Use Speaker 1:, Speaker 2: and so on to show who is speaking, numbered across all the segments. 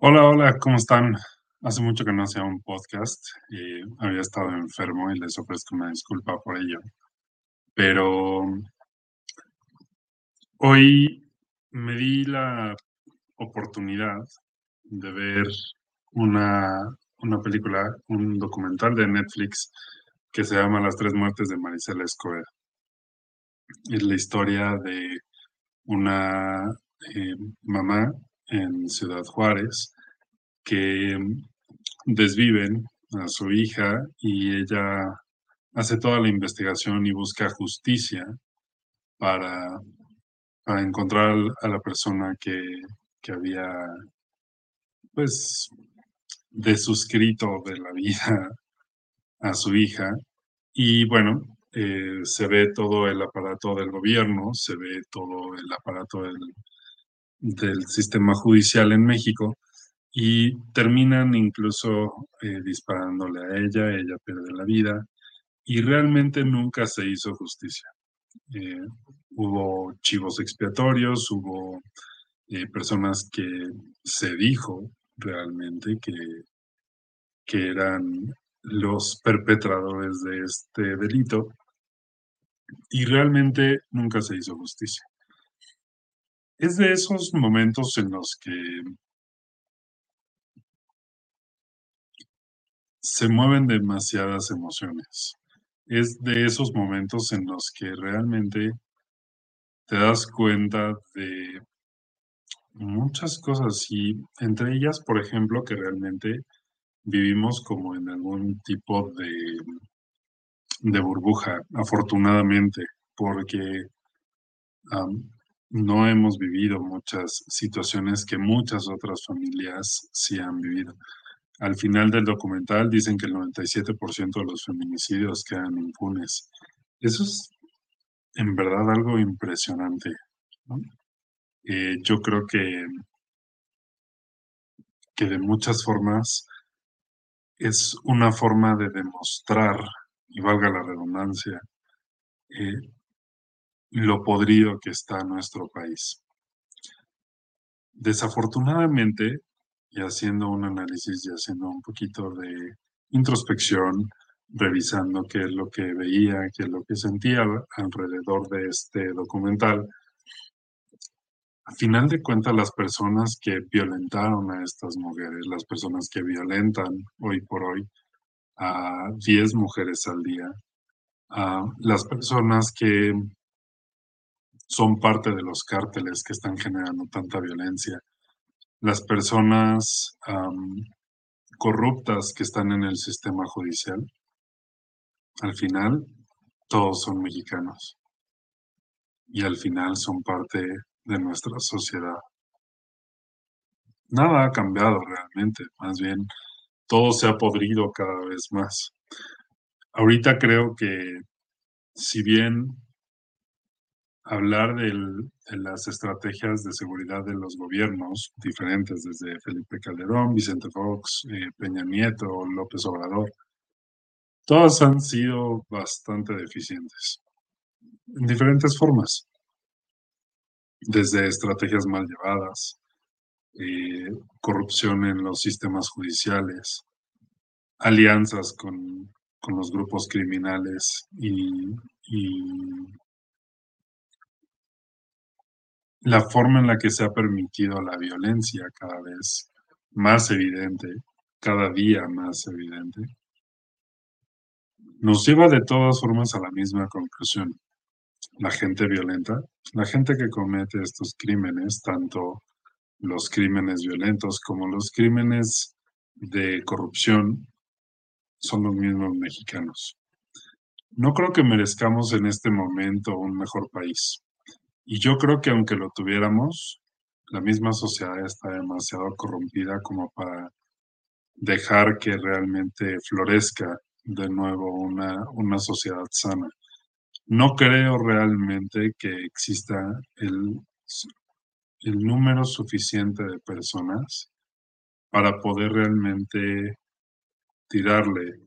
Speaker 1: Hola, hola, ¿cómo están? Hace mucho que no hacía un podcast y había estado enfermo y les ofrezco una disculpa por ello. Pero hoy me di la oportunidad de ver una, una película, un documental de Netflix que se llama Las tres muertes de Marisela Escobedo. Es la historia de una eh, mamá en Ciudad Juárez que desviven a su hija y ella hace toda la investigación y busca justicia para, para encontrar a la persona que, que había pues desuscrito de la vida a su hija. Y bueno, eh, se ve todo el aparato del gobierno, se ve todo el aparato del, del sistema judicial en México y terminan incluso eh, disparándole a ella, ella pierde la vida y realmente nunca se hizo justicia. Eh, hubo chivos expiatorios, hubo eh, personas que se dijo realmente que, que eran los perpetradores de este delito y realmente nunca se hizo justicia. Es de esos momentos en los que se mueven demasiadas emociones. Es de esos momentos en los que realmente te das cuenta de muchas cosas y entre ellas, por ejemplo, que realmente vivimos como en algún tipo de, de burbuja, afortunadamente, porque no hemos vivido muchas situaciones que muchas otras familias sí han vivido. Al final del documental dicen que el 97% de los feminicidios quedan impunes. Eso es en verdad algo impresionante. Eh, yo creo que, que de muchas formas es una forma de demostrar, y valga la redundancia, eh, lo podrido que está nuestro país. Desafortunadamente, y haciendo un análisis y haciendo un poquito de introspección, revisando qué es lo que veía, qué es lo que sentía alrededor de este documental, a final de cuentas las personas que violentaron a estas mujeres, las personas que violentan hoy por hoy a 10 mujeres al día, a las personas que son parte de los cárteles que están generando tanta violencia, las personas corruptas que están en el sistema judicial, al final todos son mexicanos y al final son parte de nuestra sociedad. Nada ha cambiado realmente, más bien todo se ha podrido cada vez más. Ahorita creo que si bien hablar de las estrategias de seguridad de los gobiernos diferentes, desde Felipe Calderón, Vicente Fox, eh, Peña Nieto, López Obrador, todas han sido bastante deficientes, en diferentes formas, desde estrategias mal llevadas, eh, corrupción en los sistemas judiciales, alianzas con, con los grupos criminales y la forma en la que se ha permitido la violencia cada vez más evidente, cada día más evidente, nos lleva de todas formas a la misma conclusión. La gente violenta, la gente que comete estos crímenes, tanto los crímenes violentos como los crímenes de corrupción, son los mismos mexicanos. No creo que merezcamos en este momento un mejor país. Y yo creo que aunque lo tuviéramos, la misma sociedad está demasiado corrompida como para dejar que realmente florezca de nuevo una, una sociedad sana. No creo realmente que exista el, el número suficiente de personas para poder realmente tirarle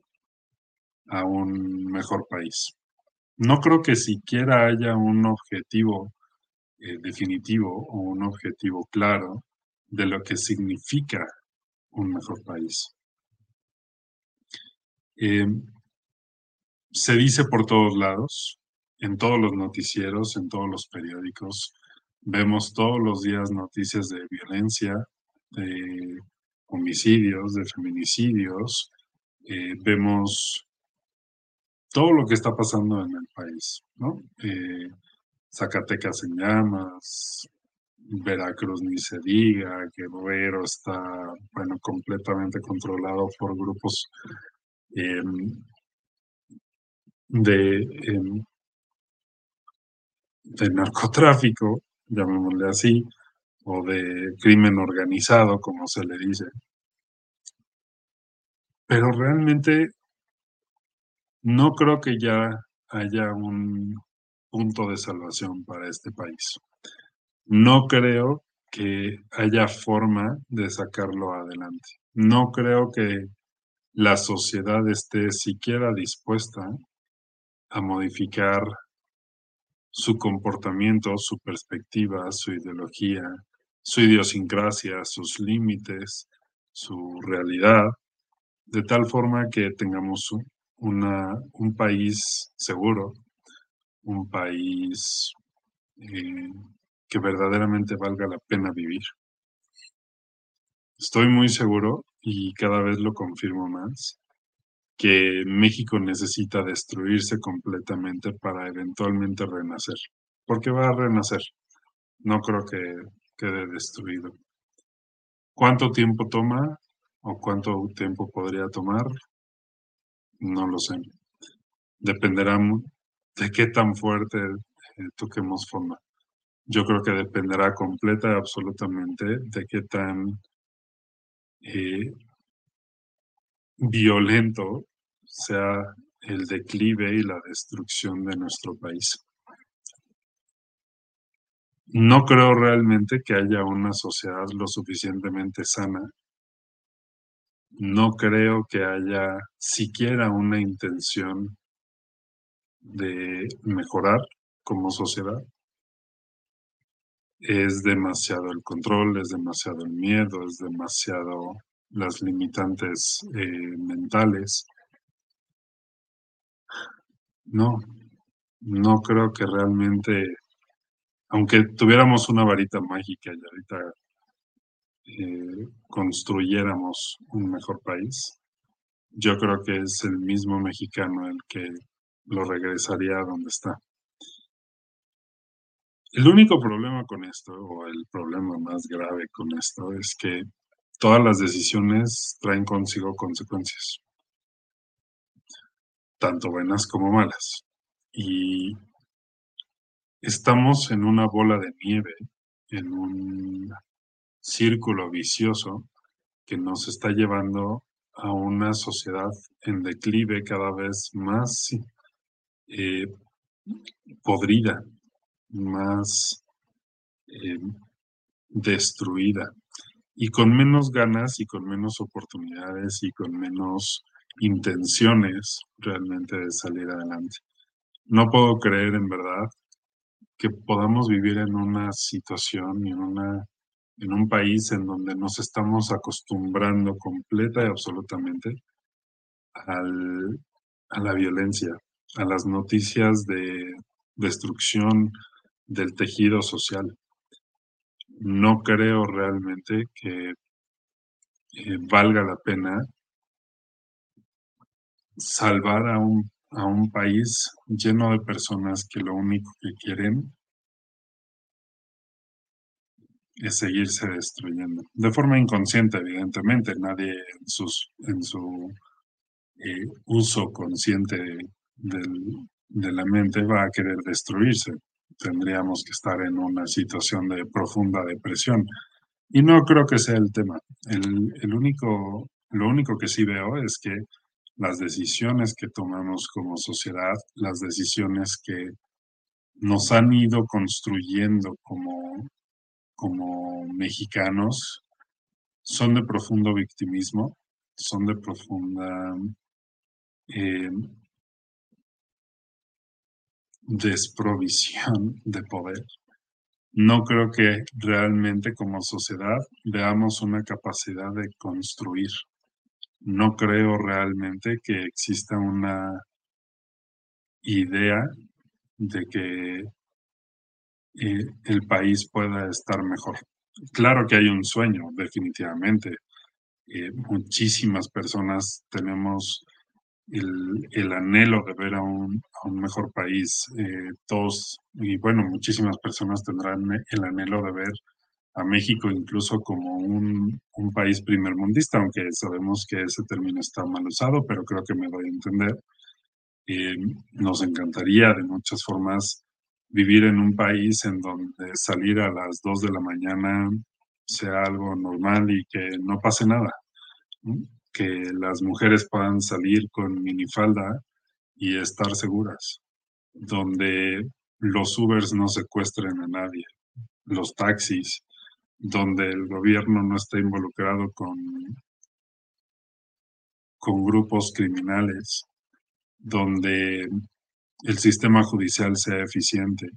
Speaker 1: a un mejor país. No creo que siquiera haya un objetivo eh, definitivo o un objetivo claro de lo que significa un mejor país. Eh, se dice por todos lados, en todos los noticieros, en todos los periódicos, vemos todos los días noticias de violencia, de homicidios, de feminicidios, eh, vemos todo lo que está pasando en el país, ¿no? Zacatecas en llamas, Veracruz ni se diga, Guerrero está, bueno, completamente controlado por grupos em, em, de narcotráfico, llamémosle así, o de crimen organizado, como se le dice. Pero realmente no creo que ya haya un punto de salvación para este país. No creo que haya forma de sacarlo adelante. No creo que la sociedad esté siquiera dispuesta a modificar su comportamiento, su perspectiva, su ideología, su idiosincrasia, sus límites, su realidad, de tal forma que tengamos un país seguro, un país eh, que verdaderamente valga la pena vivir. Estoy muy seguro, y cada vez lo confirmo más, que México necesita destruirse completamente para eventualmente renacer, porque va a renacer. No creo que quede destruido. ¿Cuánto tiempo toma o cuánto tiempo podría tomar? No lo sé. Dependerá de qué tan fuerte eh, toquemos forma. Yo creo que dependerá completa y absolutamente de qué tan eh, violento sea el declive y la destrucción de nuestro país. No creo realmente que haya una sociedad lo suficientemente sana. No creo que haya siquiera una intención de mejorar como sociedad. Es demasiado el control, es demasiado el miedo, es demasiado las limitantes eh, mentales. No, no creo que realmente, aunque tuviéramos una varita mágica y ahorita eh, construyéramos un mejor país, yo creo que es el mismo mexicano el que lo regresaría a donde está. El único problema con esto, o el problema más grave con esto, es que todas las decisiones traen consigo consecuencias, tanto buenas como malas. Y estamos en una bola de nieve, en un círculo vicioso que nos está llevando a una sociedad en declive cada vez más eh, podrida, más eh, destruida y con menos ganas y con menos oportunidades y con menos intenciones realmente de salir adelante. No puedo creer en verdad que podamos vivir en una situación y en, una, en un país en donde nos estamos acostumbrando completa y absolutamente al, a la violencia, a las noticias de destrucción del tejido social. No creo realmente que eh, valga la pena salvar a un, a un país lleno de personas que lo único que quieren es seguirse destruyendo. De forma inconsciente, evidentemente, nadie en, sus, en su eh, uso consciente de la mente va a querer destruirse. Tendríamos que estar en una situación de profunda depresión. Y no creo que sea el tema. El, el único, lo único que sí veo es que las decisiones que tomamos como sociedad, las decisiones que nos han ido construyendo como, como mexicanos, son de profundo victimismo, son de profunda eh, desprovisión de poder. no creo que realmente como sociedad veamos una capacidad de construir. No creo realmente que exista una idea de que eh, el país pueda estar mejor. Claro que hay un sueño, definitivamente. Eh, muchísimas personas tenemos el, anhelo de ver a un, mejor país. Eh, todos, y bueno, muchísimas personas tendrán el anhelo de ver a México incluso como un, un país primermundista, aunque sabemos que ese término está mal usado, pero creo que me doy a entender. Eh, nos encantaría de muchas formas vivir en un país en donde salir a las 2 de la mañana sea algo normal y que no pase nada que las mujeres puedan salir con minifalda y estar seguras, donde los Ubers no secuestren a nadie, los taxis, donde el gobierno no esté involucrado con, con grupos criminales, donde el sistema judicial sea eficiente.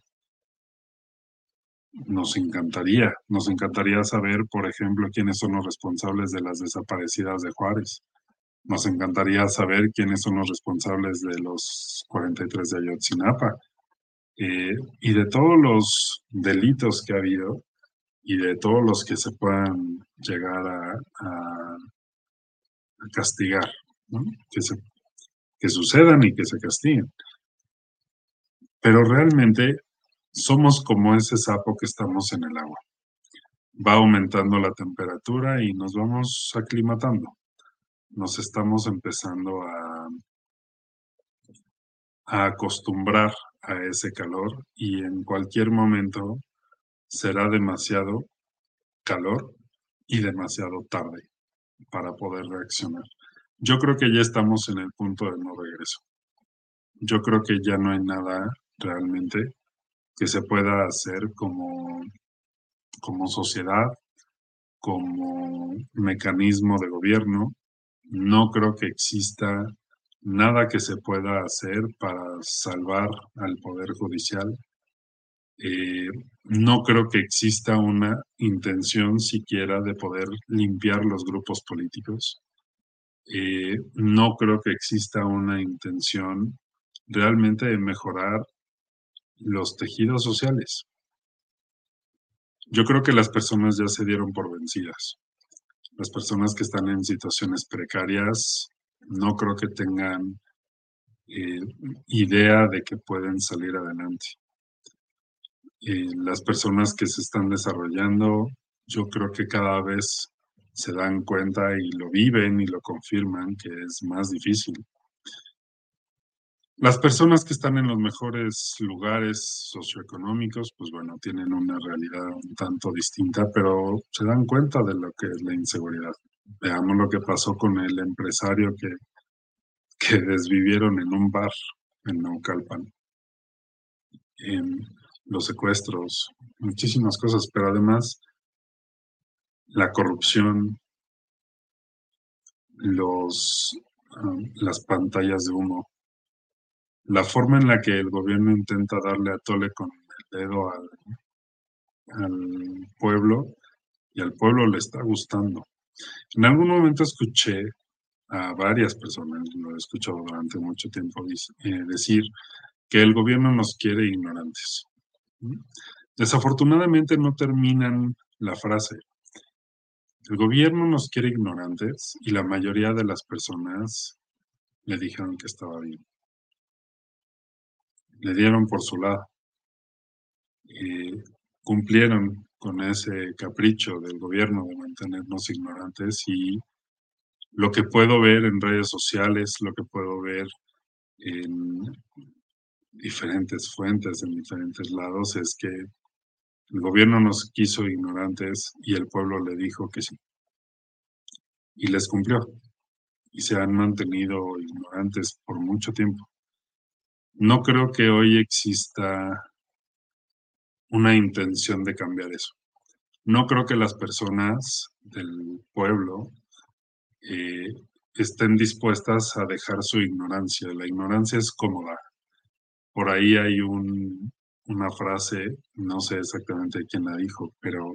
Speaker 1: Nos encantaría, nos encantaría saber, por ejemplo, quiénes son los responsables de las desaparecidas de Juárez. Nos encantaría saber quiénes son los responsables de los 43 de Ayotzinapa eh, y de todos los delitos que ha habido y de todos los que se puedan llegar a, castigar, que, que sucedan y que se castiguen. Pero realmente somos como ese sapo que estamos en el agua. Va aumentando la temperatura y nos vamos aclimatando. Nos estamos empezando a, acostumbrar a ese calor y en cualquier momento será demasiado calor y demasiado tarde para poder reaccionar. Yo creo que ya estamos en el punto de no regreso. Yo creo que ya no hay nada realmente que se pueda hacer como, como sociedad, como mecanismo de gobierno. No creo que exista nada que se pueda hacer para salvar al Poder Judicial. Eh, no creo que exista una intención siquiera de poder limpiar los grupos políticos. Eh, no creo que exista una intención realmente de mejorar los tejidos sociales. Yo creo que las personas ya se dieron por vencidas. Las personas que están en situaciones precarias no creo que tengan eh, idea de que pueden salir adelante. Eh, las personas que se están desarrollando, yo creo que cada vez se dan cuenta y lo viven y lo confirman que es más difícil. Las personas que están en los mejores lugares socioeconómicos, pues bueno, tienen una realidad un tanto distinta, pero se dan cuenta de lo que es la inseguridad. Veamos lo que pasó con el empresario que, que desvivieron en un bar en Naucalpan. En los secuestros, muchísimas cosas, pero además la corrupción, los, ah, las pantallas de humo, la forma en la que el gobierno intenta darle a tole con el dedo al, pueblo y al pueblo le está gustando. En algún momento escuché a varias personas, lo he escuchado durante mucho tiempo, eh, decir que el gobierno nos quiere ignorantes. Desafortunadamente no terminan la frase. El gobierno nos quiere ignorantes y la mayoría de las personas le dijeron que estaba bien le dieron por su lado. Y cumplieron con ese capricho del gobierno de mantenernos ignorantes y lo que puedo ver en redes sociales, lo que puedo ver en diferentes fuentes, en diferentes lados, es que el gobierno nos quiso ignorantes y el pueblo le dijo que sí. Y les cumplió. Y se han mantenido ignorantes por mucho tiempo. No creo que hoy exista una intención de cambiar eso. No creo que las personas del pueblo eh, estén dispuestas a dejar su ignorancia. La ignorancia es cómoda. Por ahí hay un, una frase, no sé exactamente quién la dijo, pero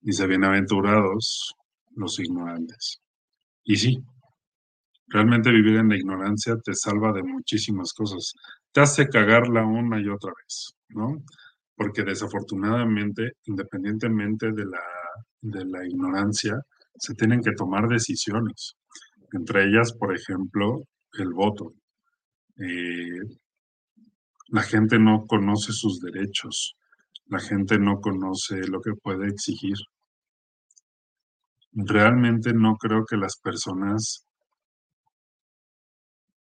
Speaker 1: dice, bienaventurados los ignorantes. Y sí, realmente vivir en la ignorancia te salva de muchísimas cosas. Te hace cagarla una y otra vez, ¿no? Porque desafortunadamente, independientemente de la, de la ignorancia, se tienen que tomar decisiones. Entre ellas, por ejemplo, el voto. Eh, la gente no conoce sus derechos, la gente no conoce lo que puede exigir. Realmente no creo que las personas,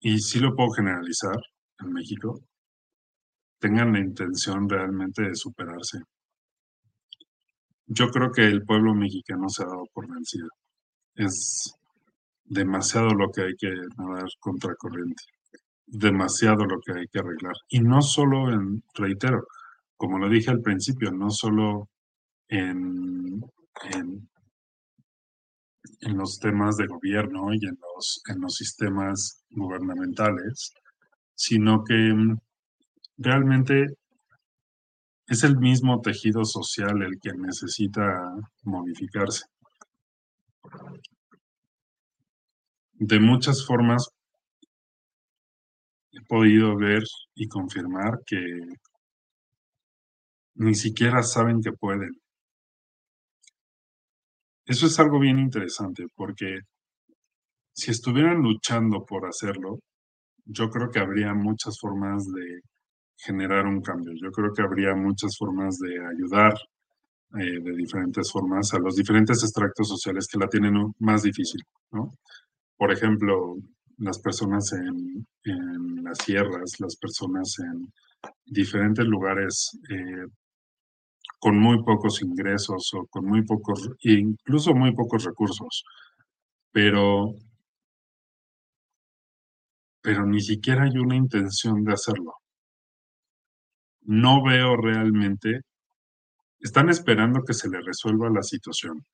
Speaker 1: y sí lo puedo generalizar en México, tengan la intención realmente de superarse. Yo creo que el pueblo mexicano se ha dado por vencido. Es demasiado lo que hay que nadar contracorriente demasiado lo que hay que arreglar. Y no solo en, reitero, como lo dije al principio, no solo en, en, los temas de gobierno y en los, en los sistemas gubernamentales, sino que mm, realmente es el mismo tejido social el que necesita modificarse. De muchas formas he podido ver y confirmar que ni siquiera saben que pueden. Eso es algo bien interesante porque si estuvieran luchando por hacerlo, yo creo que habría muchas formas de generar un cambio. Yo creo que habría muchas formas de ayudar eh, de diferentes formas a los diferentes extractos sociales que la tienen más difícil, ¿no? Por ejemplo, las personas en, las sierras, las personas en diferentes lugares eh, con muy pocos ingresos o con muy pocos, incluso muy pocos recursos, pero, pero ni siquiera hay una intención de hacerlo. No veo realmente, están esperando que se le resuelva la situación.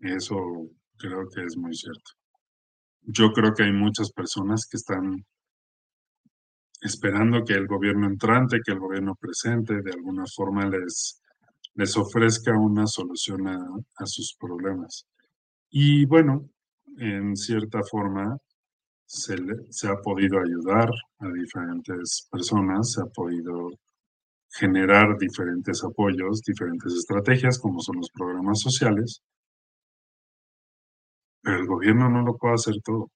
Speaker 1: Eso creo que es muy cierto yo creo que hay muchas personas que están esperando que el gobierno entrante, que el gobierno presente, de alguna forma les, les ofrezca una solución a, sus problemas. Y bueno, en cierta forma se, se ha podido ayudar a diferentes personas, se ha podido generar diferentes apoyos, diferentes estrategias, como son los programas sociales, pero el gobierno no lo puede hacer todo.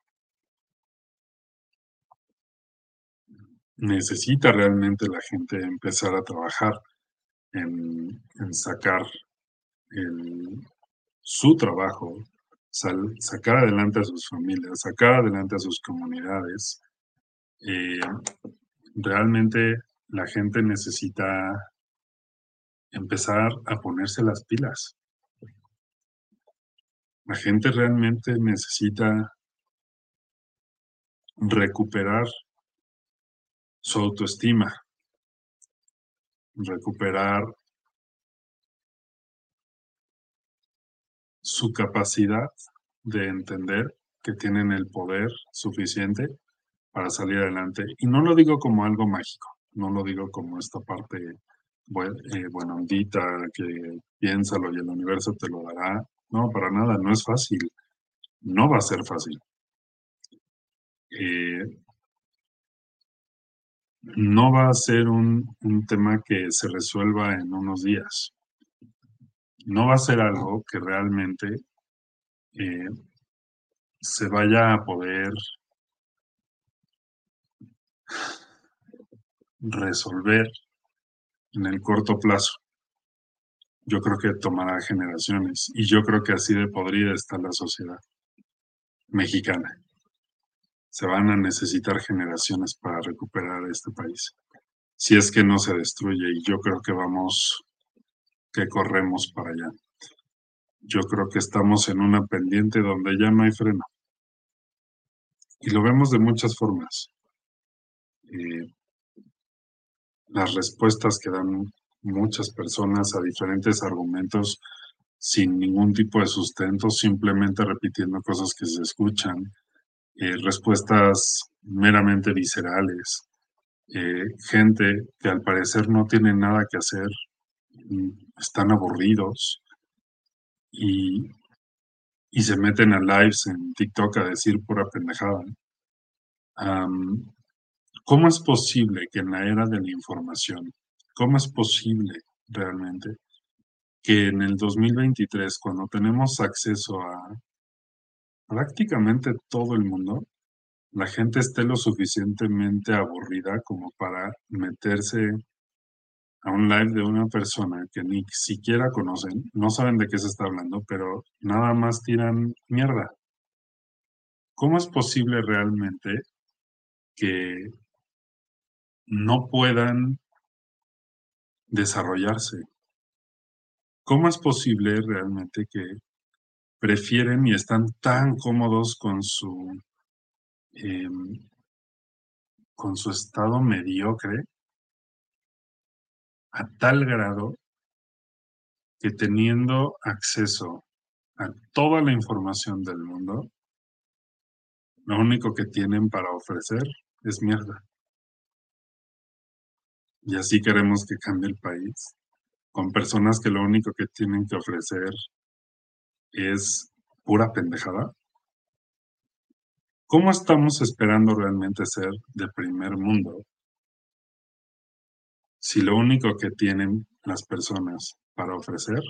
Speaker 1: Necesita realmente la gente empezar a trabajar en, sacar su trabajo, sacar adelante a sus familias, sacar adelante a sus comunidades. Eh, realmente la gente necesita empezar a ponerse las pilas. La gente realmente necesita recuperar su autoestima, recuperar su capacidad de entender que tienen el poder suficiente para salir adelante. Y no lo digo como algo mágico, no lo digo como esta parte eh, buenondita que piénsalo y el universo te lo dará. No, para nada, no es fácil. No va a ser fácil. Eh, no va a ser un, tema que se resuelva en unos días. No va a ser algo que realmente eh, se vaya a poder resolver en el corto plazo yo creo que tomará generaciones y yo creo que así de podrida está la sociedad mexicana. Se van a necesitar generaciones para recuperar este país. Si es que no se destruye y yo creo que vamos, que corremos para allá. Yo creo que estamos en una pendiente donde ya no hay freno. Y lo vemos de muchas formas. Eh, las respuestas que dan muchas personas a diferentes argumentos sin ningún tipo de sustento, simplemente repitiendo cosas que se escuchan, eh, respuestas meramente viscerales, eh, gente que al parecer no tiene nada que hacer, mm, están aburridos y, y se meten a lives en TikTok a decir pura pendejada. ¿Cómo es posible que en la era de la información, cómo es posible realmente que en el 2023, cuando tenemos acceso a prácticamente todo el mundo, la gente esté lo suficientemente aburrida como para meterse a un live de una persona que ni siquiera conocen, no saben de qué se está hablando, pero nada más tiran mierda. ¿Cómo es posible realmente que no puedan desarrollarse? ¿Cómo es posible realmente que prefieren y están tan cómodos con su em, con su estado mediocre a tal grado que teniendo acceso a toda la información del mundo, lo único que tienen para ofrecer es mierda. Y así queremos que cambie el país, con personas que lo único que tienen que ofrecer es pura pendejada. ¿Cómo estamos esperando realmente ser de primer mundo si lo único que tienen las personas para ofrecer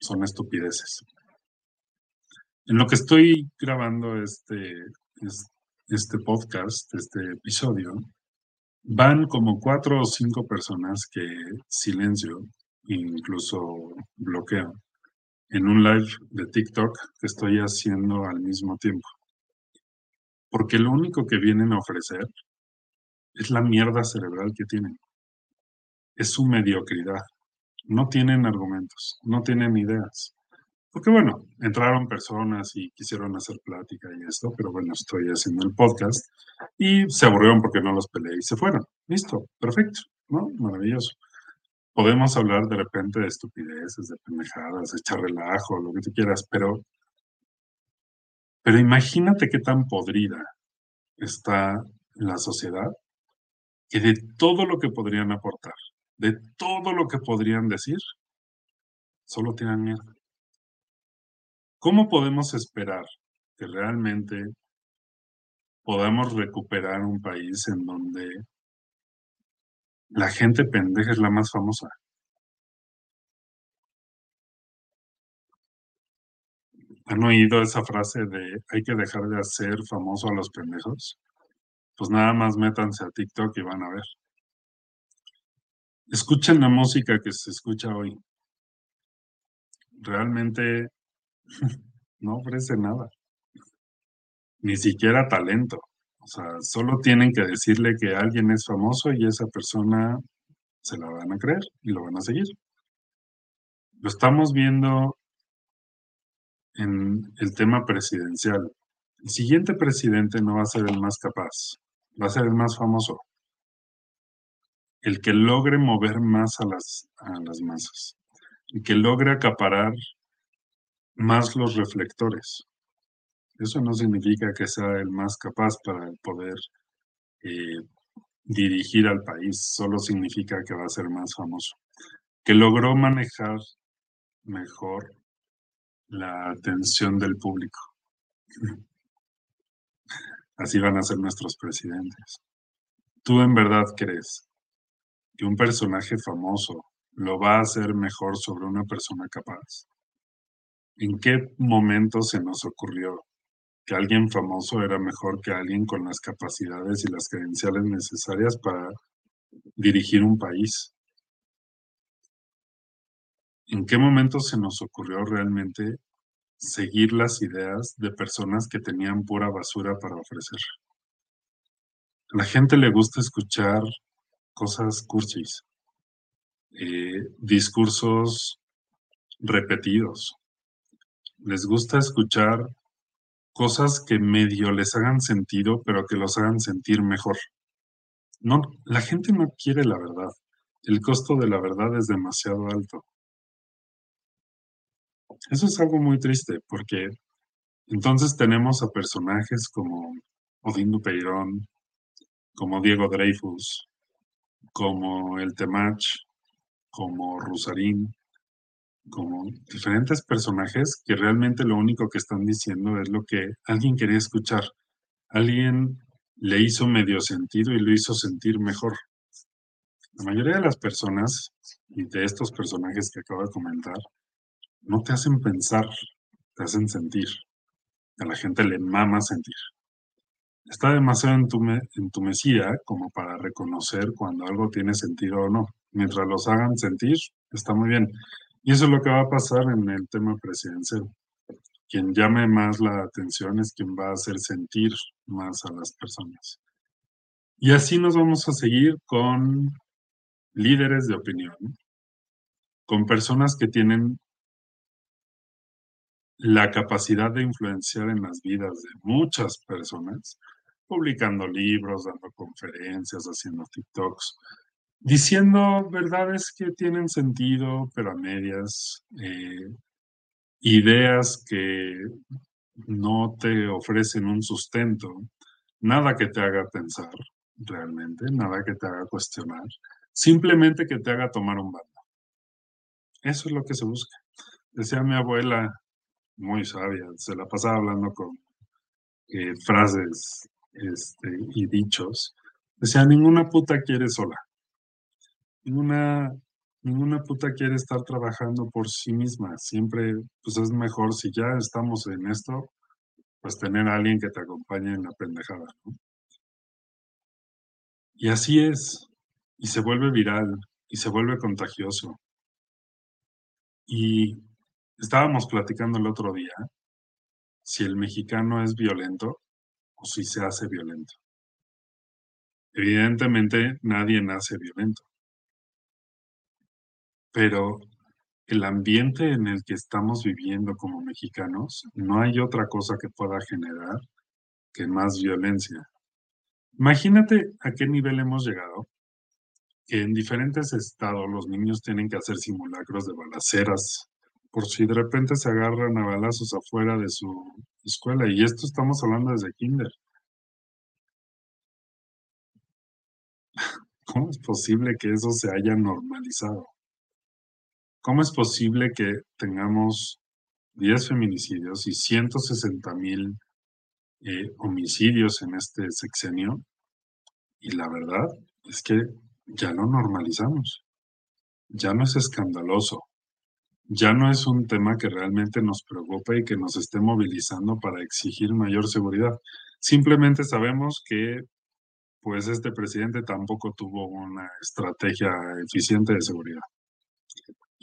Speaker 1: son estupideces? En lo que estoy grabando este, este podcast, este episodio, van como cuatro o cinco personas que silencio, incluso bloqueo, en un live de TikTok que estoy haciendo al mismo tiempo. Porque lo único que vienen a ofrecer es la mierda cerebral que tienen. Es su mediocridad. No tienen argumentos, no tienen ideas. Porque bueno, entraron personas y quisieron hacer plática y esto, pero bueno, estoy haciendo el podcast y se aburrieron porque no los peleé y se fueron. Listo, perfecto, ¿no? Maravilloso. Podemos hablar de repente de estupideces, de pendejadas, de echar relajo, lo que tú quieras, pero, pero imagínate qué tan podrida está la sociedad que de todo lo que podrían aportar, de todo lo que podrían decir, solo tienen miedo. ¿Cómo podemos esperar que realmente podamos recuperar un país en donde la gente pendeja es la más famosa? ¿Han oído esa frase de hay que dejar de hacer famoso a los pendejos? Pues nada más métanse a TikTok y van a ver. Escuchen la música que se escucha hoy. Realmente no ofrece nada. Ni siquiera talento. O sea, solo tienen que decirle que alguien es famoso y esa persona se la van a creer y lo van a seguir. Lo estamos viendo en el tema presidencial. El siguiente presidente no va a ser el más capaz, va a ser el más famoso. El que logre mover más a las, a las masas. El que logre acaparar más los reflectores. Eso no significa que sea el más capaz para poder eh, dirigir al país, solo significa que va a ser más famoso. Que logró manejar mejor la atención del público. Así van a ser nuestros presidentes. ¿Tú en verdad crees que un personaje famoso lo va a hacer mejor sobre una persona capaz? ¿En qué momento se nos ocurrió que alguien famoso era mejor que alguien con las capacidades y las credenciales necesarias para dirigir un país? ¿En qué momento se nos ocurrió realmente seguir las ideas de personas que tenían pura basura para ofrecer? A la gente le gusta escuchar cosas cursis, eh, discursos repetidos, les gusta escuchar cosas que medio les hagan sentido, pero que los hagan sentir mejor. No, la gente no quiere la verdad. El costo de la verdad es demasiado alto. Eso es algo muy triste, porque entonces tenemos a personajes como Odín Dupeirón, como Diego Dreyfus, como El Temach, como Rusarín, como diferentes personajes que realmente lo único que están diciendo es lo que alguien quería escuchar. Alguien le hizo medio sentido y lo hizo sentir mejor. La mayoría de las personas y de estos personajes que acabo de comentar no te hacen pensar, te hacen sentir. A la gente le mama sentir. Está demasiado entumecida como para reconocer cuando algo tiene sentido o no. Mientras los hagan sentir, está muy bien. Y eso es lo que va a pasar en el tema presidencial. Quien llame más la atención es quien va a hacer sentir más a las personas. Y así nos vamos a seguir con líderes de opinión, con personas que tienen la capacidad de influenciar en las vidas de muchas personas, publicando libros, dando conferencias, haciendo TikToks, diciendo verdades que tienen sentido, pero a medias, eh, ideas que no te ofrecen un sustento, nada que te haga pensar realmente, nada que te haga cuestionar, simplemente que te haga tomar un bando. Eso es lo que se busca. Decía mi abuela, muy sabia, se la pasaba hablando con eh, frases este, y dichos. Decía, ninguna puta quiere sola. Ninguna, ninguna puta quiere estar trabajando por sí misma. Siempre, pues es mejor si ya estamos en esto, pues tener a alguien que te acompañe en la pendejada, Y así es. Y se vuelve viral y se vuelve contagioso. Y estábamos platicando el otro día si el mexicano es violento o si se hace violento. Evidentemente nadie nace violento, pero el ambiente en el que estamos viviendo como mexicanos, no hay otra cosa que pueda generar que más violencia. Imagínate a qué nivel hemos llegado, que en diferentes estados los niños tienen que hacer simulacros de balaceras por si de repente se agarran a balazos afuera de su escuela. Y esto estamos hablando desde kinder. ¿Cómo es posible que eso se haya normalizado? ¿Cómo es posible que tengamos 10 feminicidios y 160 mil eh, homicidios en este sexenio? Y la verdad es que ya lo normalizamos. Ya no es escandaloso ya no es un tema que realmente nos preocupe y que nos esté movilizando para exigir mayor seguridad. Simplemente sabemos que pues este presidente tampoco tuvo una estrategia eficiente de seguridad.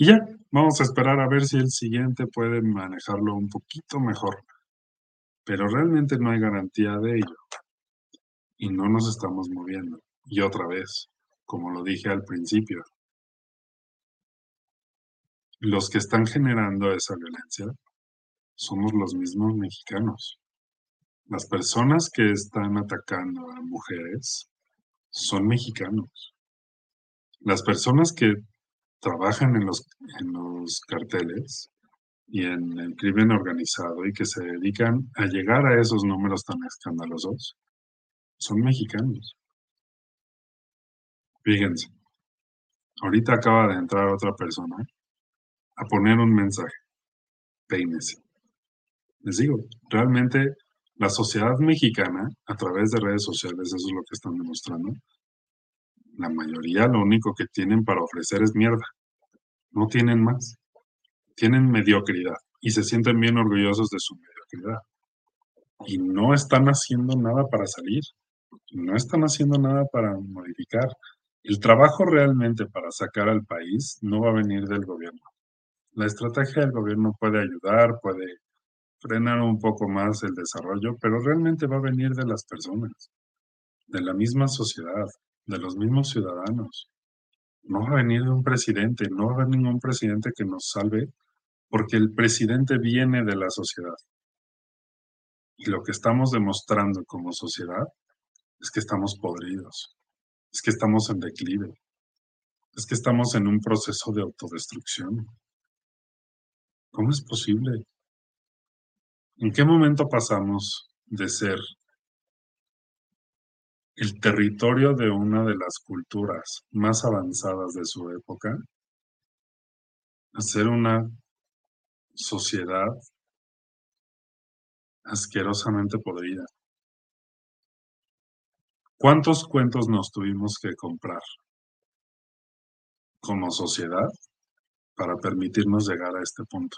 Speaker 1: Y ya, vamos a esperar a ver si el siguiente puede manejarlo un poquito mejor. Pero realmente no hay garantía de ello. Y no nos estamos moviendo. Y otra vez, como lo dije al principio, los que están generando esa violencia somos los mismos mexicanos. Las personas que están atacando a mujeres son mexicanos. Las personas que trabajan en los, en los carteles y en el crimen organizado y que se dedican a llegar a esos números tan escandalosos son mexicanos. Fíjense, ahorita acaba de entrar otra persona a poner un mensaje. Peínese. Les digo, realmente la sociedad mexicana, a través de redes sociales, eso es lo que están demostrando, la mayoría lo único que tienen para ofrecer es mierda. No tienen más. Tienen mediocridad y se sienten bien orgullosos de su mediocridad. Y no están haciendo nada para salir. No están haciendo nada para modificar. El trabajo realmente para sacar al país no va a venir del gobierno. La estrategia del gobierno puede ayudar, puede frenar un poco más el desarrollo, pero realmente va a venir de las personas, de la misma sociedad, de los mismos ciudadanos. No va a venir un presidente, no va a haber ningún presidente que nos salve, porque el presidente viene de la sociedad. Y lo que estamos demostrando como sociedad es que estamos podridos, es que estamos en declive, es que estamos en un proceso de autodestrucción. ¿Cómo es posible? ¿En qué momento pasamos de ser el territorio de una de las culturas más avanzadas de su época, hacer una sociedad asquerosamente podrida. ¿Cuántos cuentos nos tuvimos que comprar como sociedad para permitirnos llegar a este punto?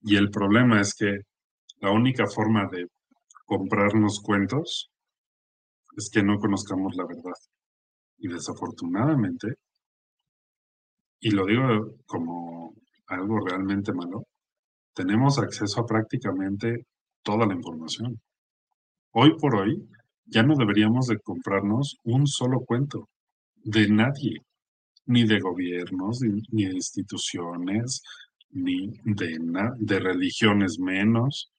Speaker 1: Y el problema es que la única forma de comprarnos cuentos es que no conozcamos la verdad. Y desafortunadamente, y lo digo como algo realmente malo, tenemos acceso a prácticamente toda la información. Hoy por hoy ya no deberíamos de comprarnos un solo cuento de nadie, ni de gobiernos, ni, de instituciones, ni de, de religiones menos.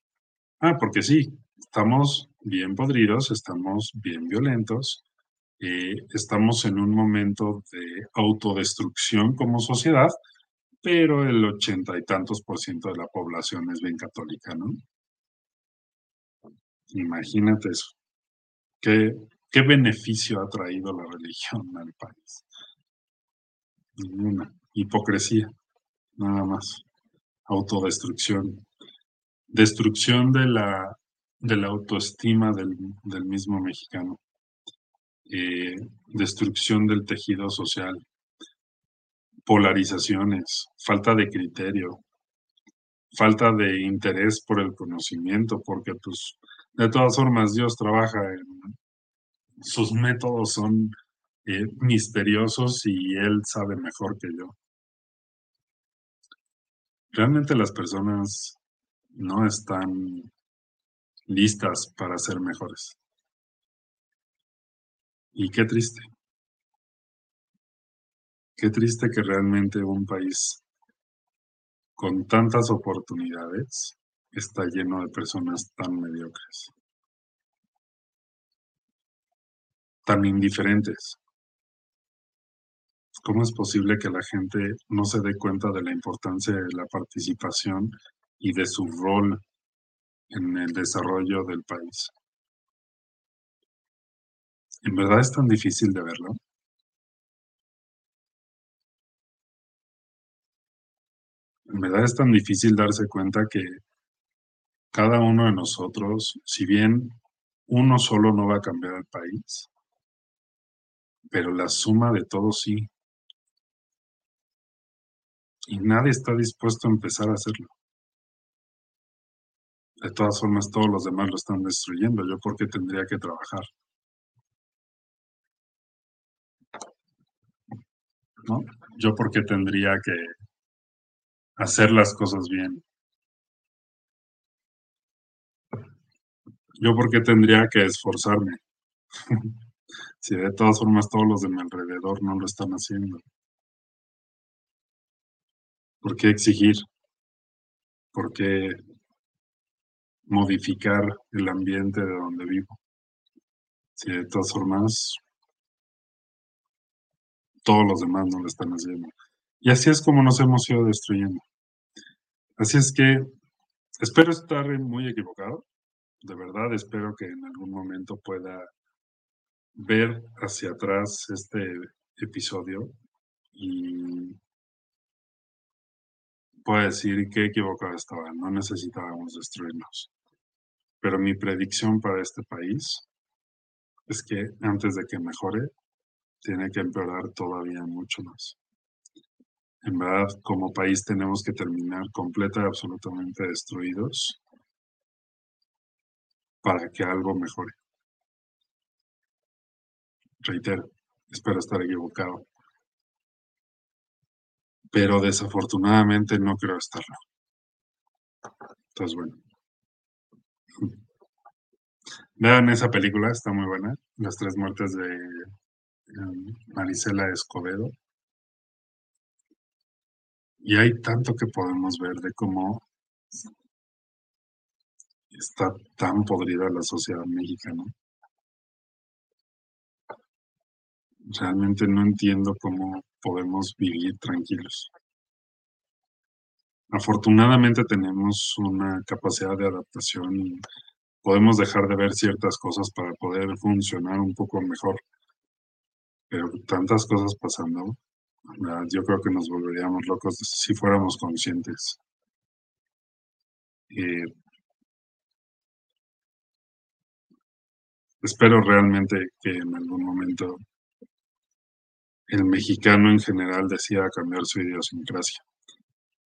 Speaker 1: Ah, porque sí, estamos bien podridos, estamos bien violentos, eh, estamos en un momento de autodestrucción como sociedad, pero el ochenta y tantos por ciento de la población es bien católica, ¿no? Imagínate eso. ¿Qué, qué beneficio ha traído la religión al país? Ninguna. Hipocresía, nada más. Autodestrucción. Destrucción de la, de la autoestima del, del mismo mexicano. Eh, destrucción del tejido social, polarizaciones, falta de criterio, falta de interés por el conocimiento, porque pues de todas formas Dios trabaja en sus métodos son eh, misteriosos y Él sabe mejor que yo. Realmente las personas no están listas para ser mejores. Y qué triste. Qué triste que realmente un país con tantas oportunidades está lleno de personas tan mediocres, tan indiferentes. ¿Cómo es posible que la gente no se dé cuenta de la importancia de la participación y de su rol en el desarrollo del país? ¿En verdad es tan difícil de verlo? En verdad es tan difícil darse cuenta que cada uno de nosotros, si bien uno solo no va a cambiar el país, pero la suma de todos sí. Y nadie está dispuesto a empezar a hacerlo. De todas formas, todos los demás lo están destruyendo. ¿Yo por qué tendría que trabajar? ¿No? ¿Yo por qué tendría que hacer las cosas bien? ¿Yo por qué tendría que esforzarme? si de todas formas todos los de mi alrededor no lo están haciendo. ¿Por qué exigir? ¿Por qué modificar el ambiente de donde vivo? Si de todas formas todos los demás no lo están haciendo. Y así es como nos hemos ido destruyendo. Así es que espero estar muy equivocado, de verdad espero que en algún momento pueda ver hacia atrás este episodio y pueda decir qué equivocado estaba, no necesitábamos destruirnos. Pero mi predicción para este país es que antes de que mejore, tiene que empeorar todavía mucho más. En verdad, como país tenemos que terminar completa y absolutamente destruidos para que algo mejore. Reitero, espero estar equivocado. Pero desafortunadamente no creo estarlo. Entonces, bueno. Vean esa película, está muy buena. Las tres muertes de em, Marisela Escobedo. Y hay tanto que podemos ver de cómo está tan podrida la sociedad mexicana. Realmente no entiendo cómo podemos vivir tranquilos. Afortunadamente tenemos una capacidad de adaptación podemos dejar de ver ciertas cosas para poder funcionar un poco mejor. Pero tantas cosas pasando, yo creo que nos volveríamos locos si fuéramos conscientes. Espero realmente que en algún momento el mexicano en general decida cambiar su idiosincrasia.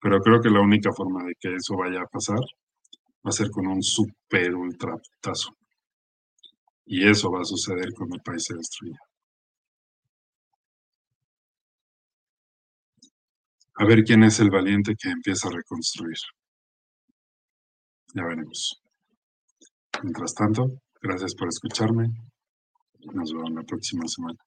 Speaker 1: Pero creo que la única forma de que eso vaya a pasar va a ser con un super ultra putazo. Y eso va a suceder cuando el país se destruya. A ver quién es el valiente que empieza a reconstruir. Ya veremos. Mientras tanto, gracias por escucharme. Nos vemos la próxima semana.